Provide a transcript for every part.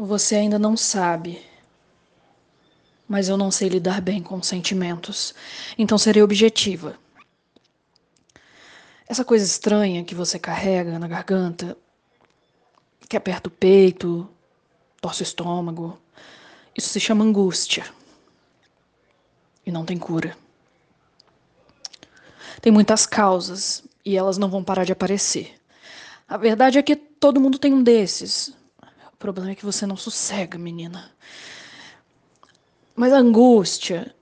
Você ainda não sabe. Mas eu não sei lidar bem com sentimentos. Então serei objetiva. Essa coisa estranha que você carrega na garganta, que aperta o peito, torce o estômago, isso se chama angústia. E não tem cura. Tem muitas causas e elas não vão parar de aparecer. A verdade é que todo mundo tem um desses. O problema é que você não sossega, menina. Mas a angústia,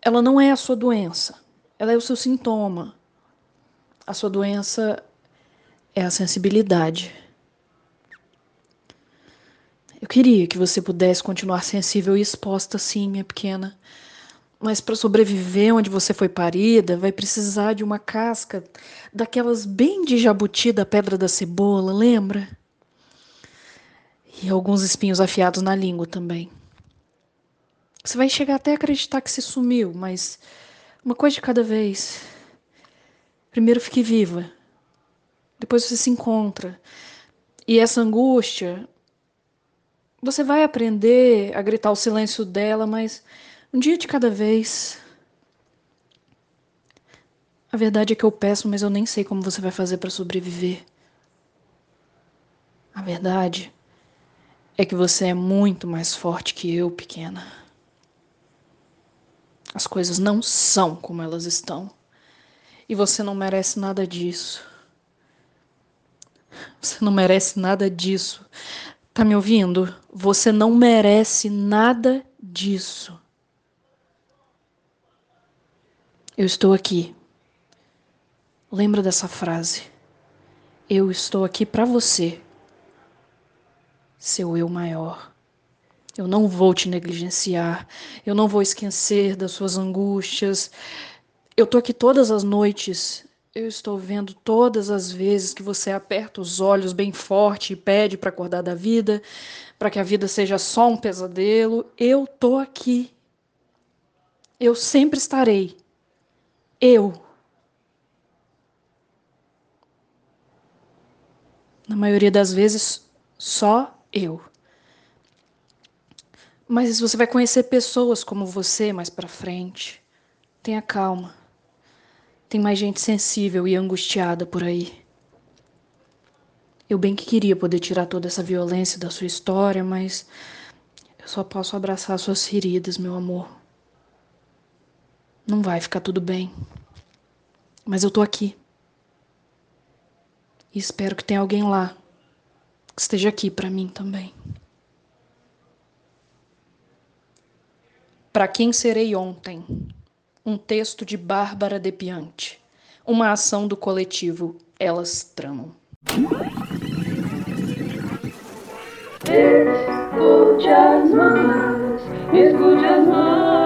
ela não é a sua doença. Ela é o seu sintoma. A sua doença é a sensibilidade. Eu queria que você pudesse continuar sensível e exposta, sim, minha pequena. Mas para sobreviver onde você foi parida, vai precisar de uma casca daquelas bem de jabuti da pedra da cebola, lembra? E alguns espinhos afiados na língua também. Você vai chegar até a acreditar que se sumiu, mas uma coisa de cada vez. Primeiro fique viva. Depois você se encontra. E essa angústia, você vai aprender a gritar o silêncio dela, mas um dia de cada vez. A verdade é que eu peço, mas eu nem sei como você vai fazer para sobreviver. A verdade é que você é muito mais forte que eu, pequena. As coisas não são como elas estão. E você não merece nada disso. Você não merece nada disso. Tá me ouvindo? Você não merece nada disso. Eu estou aqui. Lembra dessa frase? Eu estou aqui para você, seu eu maior. Eu não vou te negligenciar, eu não vou esquecer das suas angústias. Eu tô aqui todas as noites. Eu estou vendo todas as vezes que você aperta os olhos bem forte e pede para acordar da vida, para que a vida seja só um pesadelo. Eu tô aqui. Eu sempre estarei eu. Na maioria das vezes, só eu. Mas você vai conhecer pessoas como você mais para frente. Tenha calma. Tem mais gente sensível e angustiada por aí. Eu bem que queria poder tirar toda essa violência da sua história, mas eu só posso abraçar suas feridas, meu amor. Não vai ficar tudo bem. Mas eu tô aqui. E espero que tenha alguém lá que esteja aqui para mim também. Para quem serei ontem? Um texto de Bárbara Depiante. Uma ação do coletivo Elas Tramam. Escute as mãos, escute as mãos.